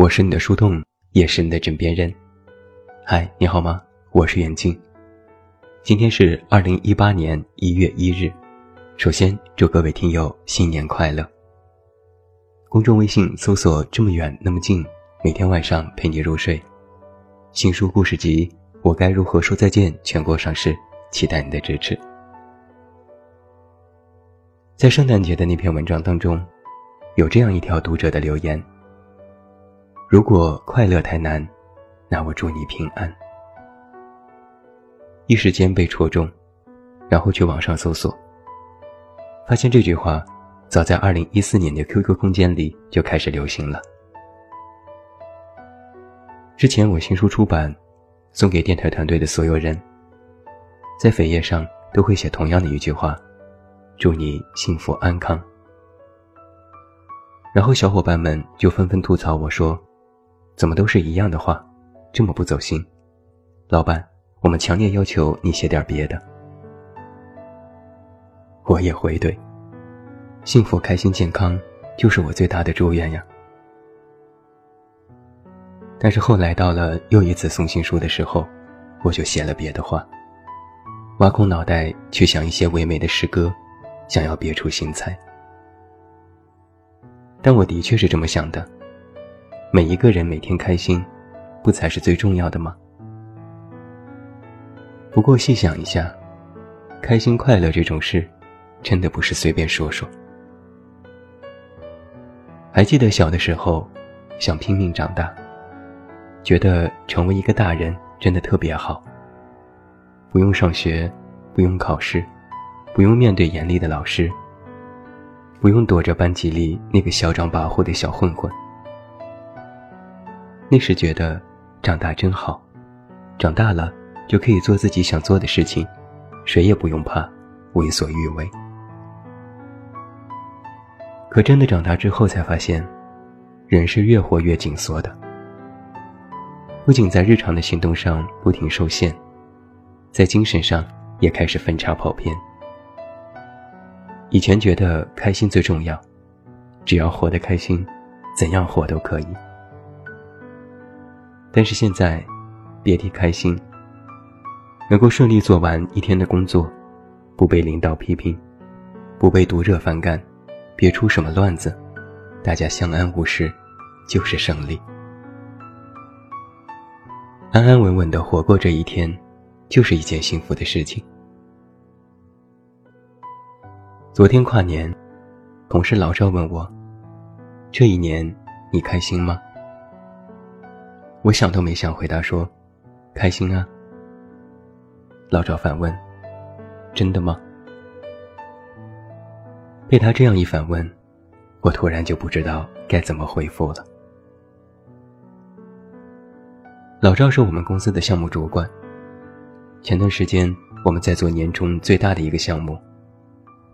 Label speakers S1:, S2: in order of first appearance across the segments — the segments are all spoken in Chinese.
S1: 我是你的树洞，也是你的枕边人。嗨，你好吗？我是袁静。今天是二零一八年一月一日。首先祝各位听友新年快乐。公众微信搜索“这么远那么近”，每天晚上陪你入睡。新书故事集《我该如何说再见》全国上市，期待你的支持。在圣诞节的那篇文章当中，有这样一条读者的留言。如果快乐太难，那我祝你平安。一时间被戳中，然后去网上搜索，发现这句话早在二零一四年的 QQ 空间里就开始流行了。之前我新书出版，送给电台团队的所有人，在扉页上都会写同样的一句话：祝你幸福安康。然后小伙伴们就纷纷吐槽我说。怎么都是一样的话，这么不走心。老板，我们强烈要求你写点别的。我也回怼：幸福、开心、健康，就是我最大的祝愿呀。但是后来到了又一次送新书的时候，我就写了别的话，挖空脑袋去想一些唯美的诗歌，想要别出心裁。但我的确是这么想的。每一个人每天开心，不才是最重要的吗？不过细想一下，开心快乐这种事，真的不是随便说说。还记得小的时候，想拼命长大，觉得成为一个大人真的特别好。不用上学，不用考试，不用面对严厉的老师，不用躲着班级里那个嚣张跋扈的小混混。那时觉得，长大真好，长大了就可以做自己想做的事情，谁也不用怕，为所欲为。可真的长大之后才发现，人是越活越紧缩的。不仅在日常的行动上不停受限，在精神上也开始分叉跑偏。以前觉得开心最重要，只要活得开心，怎样活都可以。但是现在，别提开心。能够顺利做完一天的工作，不被领导批评，不被读者反感，别出什么乱子，大家相安无事，就是胜利。安安稳稳的活过这一天，就是一件幸福的事情。昨天跨年，同事老赵问我：“这一年你开心吗？”我想都没想，回答说：“开心啊。”老赵反问：“真的吗？”被他这样一反问，我突然就不知道该怎么回复了。老赵是我们公司的项目主管。前段时间我们在做年终最大的一个项目，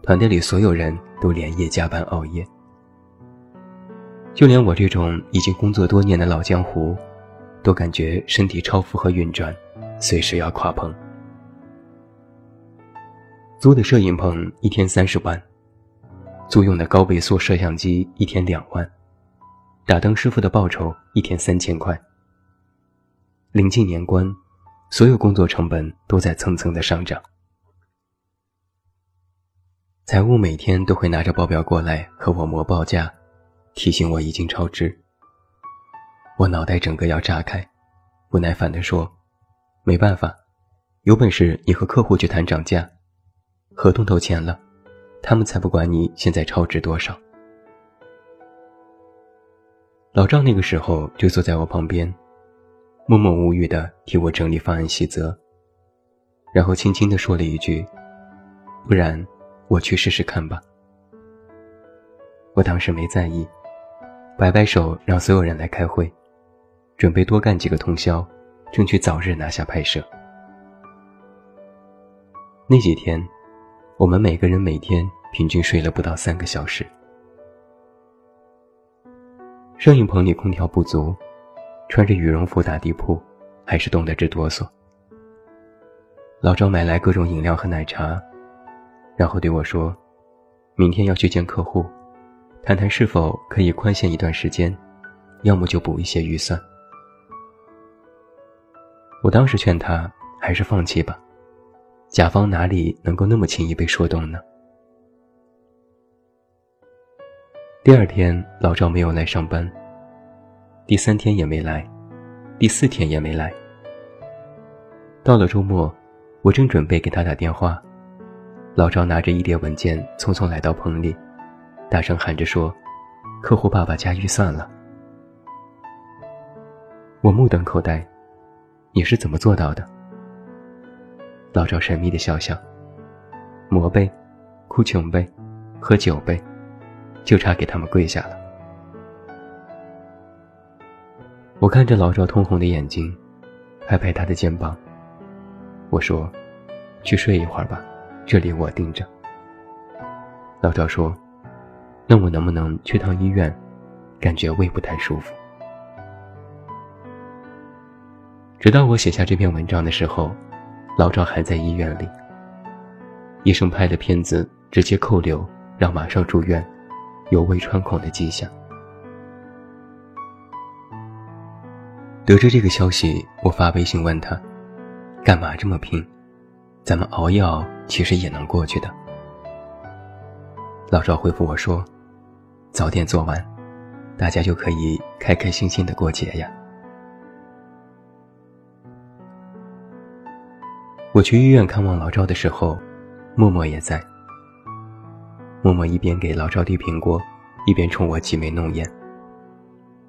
S1: 团队里所有人都连夜加班熬夜，就连我这种已经工作多年的老江湖。都感觉身体超负荷运转，随时要垮棚。租的摄影棚一天三十万，租用的高倍速摄像机一天两万，打灯师傅的报酬一天三千块。临近年关，所有工作成本都在蹭蹭的上涨。财务每天都会拿着报表过来和我磨报价，提醒我已经超支。我脑袋整个要炸开，不耐烦地说：“没办法，有本事你和客户去谈涨价，合同都签了，他们才不管你现在超值多少。”老赵那个时候就坐在我旁边，默默无语地替我整理方案细则，然后轻轻地说了一句：“不然我去试试看吧。”我当时没在意，摆摆手让所有人来开会。准备多干几个通宵，争取早日拿下拍摄。那几天，我们每个人每天平均睡了不到三个小时。摄影棚里空调不足，穿着羽绒服打地铺，还是冻得直哆嗦。老赵买来各种饮料和奶茶，然后对我说：“明天要去见客户，谈谈是否可以宽限一段时间。”要么就补一些预算。我当时劝他还是放弃吧，甲方哪里能够那么轻易被说动呢？第二天，老赵没有来上班。第三天也没来，第四天也没来。到了周末，我正准备给他打电话，老赵拿着一叠文件匆匆来到棚里，大声喊着说：“客户爸爸加预算了。”我目瞪口呆，你是怎么做到的？老赵神秘的笑笑：“磨呗，哭穷呗，喝酒呗，就差给他们跪下了。”我看着老赵通红的眼睛，拍拍他的肩膀。我说：“去睡一会儿吧，这里我盯着。”老赵说：“那我能不能去趟医院？感觉胃不太舒服。”直到我写下这篇文章的时候，老赵还在医院里。医生拍的片子直接扣留，让马上住院，有胃穿孔的迹象。得知这个消息，我发微信问他：“干嘛这么拼？咱们熬一熬，其实也能过去的。”老赵回复我说：“早点做完，大家就可以开开心心的过节呀。”我去医院看望老赵的时候，默默也在。默默一边给老赵递苹果，一边冲我挤眉弄眼。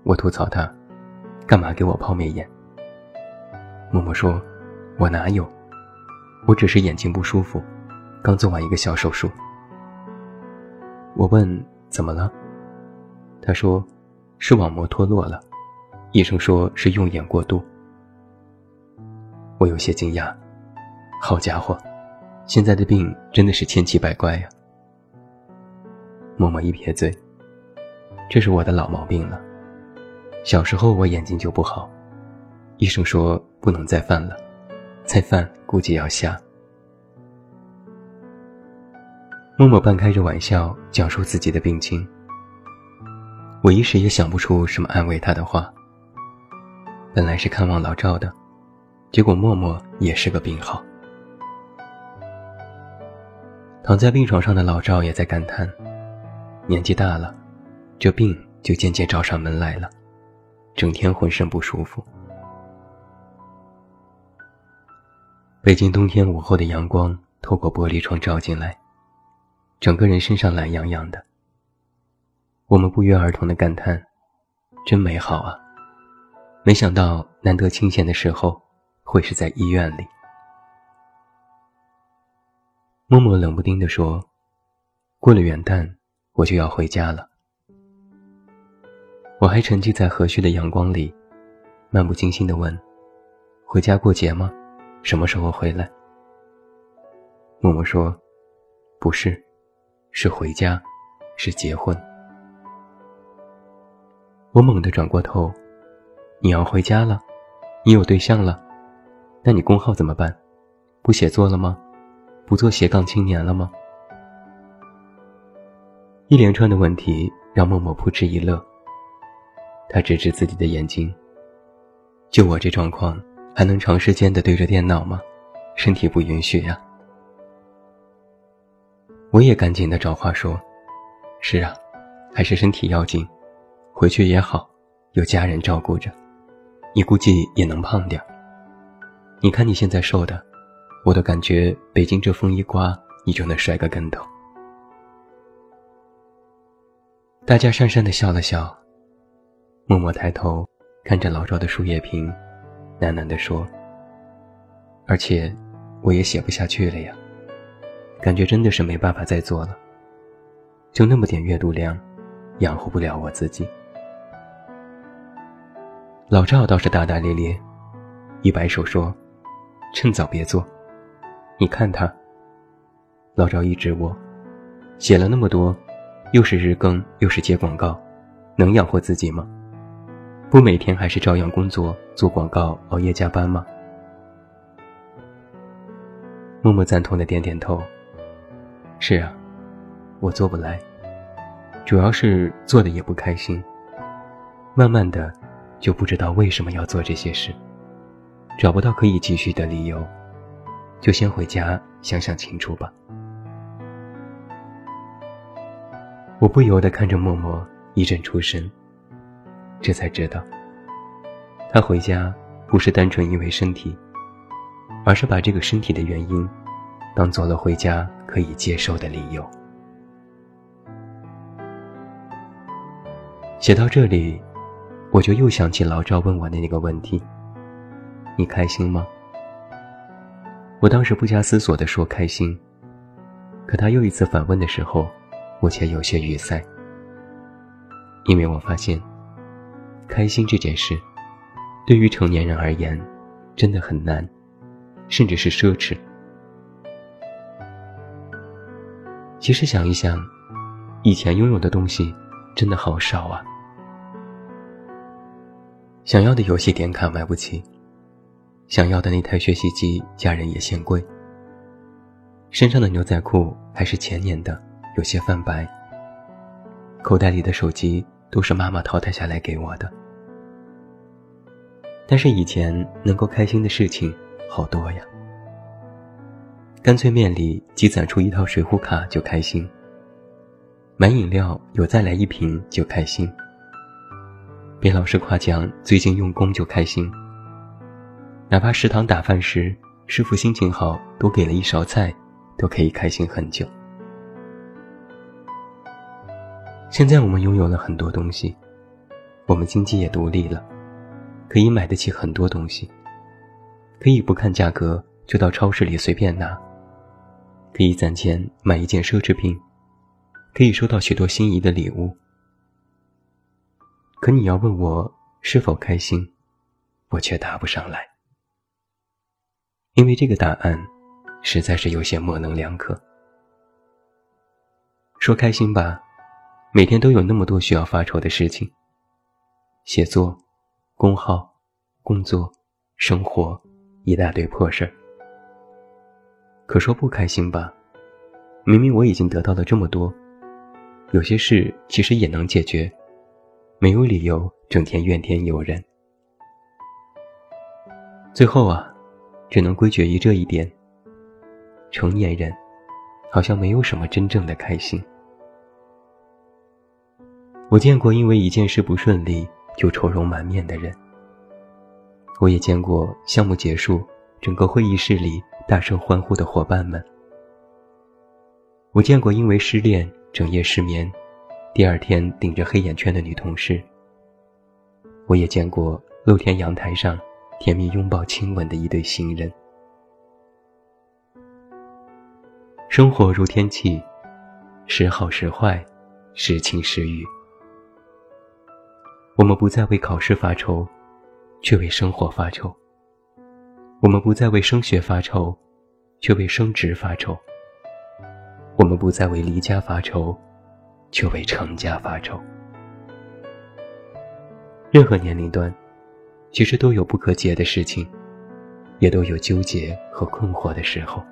S1: 我吐槽他，干嘛给我抛媚眼？默默说：“我哪有？我只是眼睛不舒服，刚做完一个小手术。”我问怎么了，他说：“视网膜脱落了，医生说是用眼过度。”我有些惊讶。好家伙，现在的病真的是千奇百怪呀！默默一撇嘴，这是我的老毛病了。小时候我眼睛就不好，医生说不能再犯了，再犯估计要瞎。默默半开着玩笑讲述自己的病情，我一时也想不出什么安慰他的话。本来是看望老赵的，结果默默也是个病号。躺在病床上的老赵也在感叹：年纪大了，这病就渐渐找上门来了，整天浑身不舒服。北京冬天午后的阳光透过玻璃窗照进来，整个人身上懒洋洋的。我们不约而同的感叹：真美好啊！没想到难得清闲的时候，会是在医院里。默默冷不丁地说：“过了元旦，我就要回家了。”我还沉浸在和煦的阳光里，漫不经心地问：“回家过节吗？什么时候回来？”默默说：“不是，是回家，是结婚。”我猛地转过头：“你要回家了？你有对象了？那你工号怎么办？不写作了吗？”不做斜杠青年了吗？一连串的问题让默默扑哧一乐。他指指自己的眼睛。就我这状况，还能长时间的对着电脑吗？身体不允许呀。我也赶紧的找话说：“是啊，还是身体要紧，回去也好，有家人照顾着，你估计也能胖点你看你现在瘦的。”我都感觉北京这风一刮，你就能摔个跟头。大家讪讪的笑了笑，默默抬头看着老赵的树叶瓶，喃喃地说：“而且，我也写不下去了呀，感觉真的是没办法再做了。就那么点阅读量，养活不了我自己。”老赵倒是大大咧咧，一摆手说：“趁早别做。”你看他，老赵一指我，写了那么多，又是日更又是接广告，能养活自己吗？不每天还是照样工作做广告熬夜加班吗？默默赞同的点点头。是啊，我做不来，主要是做的也不开心。慢慢的，就不知道为什么要做这些事，找不到可以继续的理由，就先回家想想清楚吧。我不由得看着默默一阵出神，这才知道，他回家不是单纯因为身体，而是把这个身体的原因，当做了回家可以接受的理由。写到这里，我就又想起老赵问我的那个问题：“你开心吗？”我当时不加思索地说：“开心。”可他又一次反问的时候，我却有些语塞，因为我发现，开心这件事，对于成年人而言，真的很难，甚至是奢侈。其实想一想，以前拥有的东西。真的好少啊！想要的游戏点卡买不起，想要的那台学习机家人也嫌贵，身上的牛仔裤还是前年的，有些泛白。口袋里的手机都是妈妈淘汰下来给我的。但是以前能够开心的事情好多呀，干脆面里积攒出一套水浒卡就开心。买饮料有再来一瓶就开心，被老师夸奖最近用功就开心。哪怕食堂打饭时师傅心情好多给了一勺菜，都可以开心很久。现在我们拥有了很多东西，我们经济也独立了，可以买得起很多东西，可以不看价格就到超市里随便拿，可以攒钱买一件奢侈品。可以收到许多心仪的礼物，可你要问我是否开心，我却答不上来，因为这个答案实在是有些模棱两可。说开心吧，每天都有那么多需要发愁的事情：写作、工号、工作、生活，一大堆破事儿。可说不开心吧，明明我已经得到了这么多。有些事其实也能解决，没有理由整天怨天尤人。最后啊，只能归结于这一点：成年人好像没有什么真正的开心。我见过因为一件事不顺利就愁容满面的人，我也见过项目结束整个会议室里大声欢呼的伙伴们，我见过因为失恋。整夜失眠，第二天顶着黑眼圈的女同事。我也见过露天阳台上甜蜜拥抱亲吻的一对新人。生活如天气，时好时坏，时晴时雨。我们不再为考试发愁，却为生活发愁；我们不再为升学发愁，却为升职发愁。我们不再为离家发愁，却为成家发愁。任何年龄段，其实都有不可解的事情，也都有纠结和困惑的时候。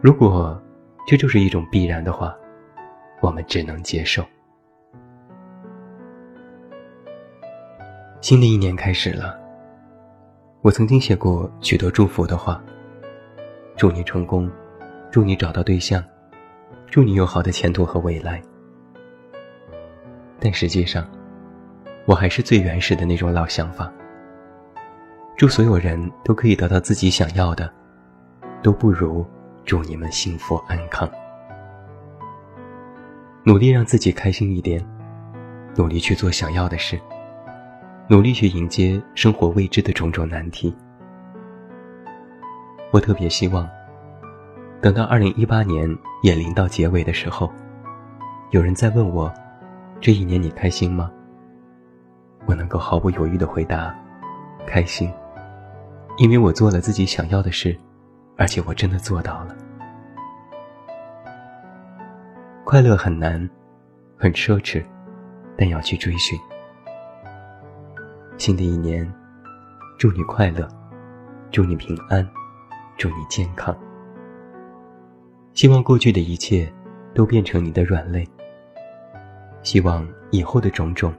S1: 如果这就是一种必然的话，我们只能接受。新的一年开始了，我曾经写过许多祝福的话。祝你成功，祝你找到对象，祝你有好的前途和未来。但实际上，我还是最原始的那种老想法。祝所有人都可以得到自己想要的，都不如祝你们幸福安康。努力让自己开心一点，努力去做想要的事，努力去迎接生活未知的种种难题。我特别希望，等到二零一八年演临到结尾的时候，有人在问我，这一年你开心吗？我能够毫不犹豫的回答，开心，因为我做了自己想要的事，而且我真的做到了。快乐很难，很奢侈，但要去追寻。新的一年，祝你快乐，祝你平安。祝你健康。希望过去的一切都变成你的软肋。希望以后的种种，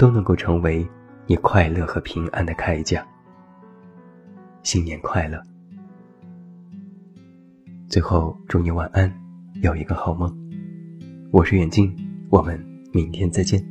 S1: 都能够成为你快乐和平安的铠甲。新年快乐！最后祝你晚安，有一个好梦。我是远近，我们明天再见。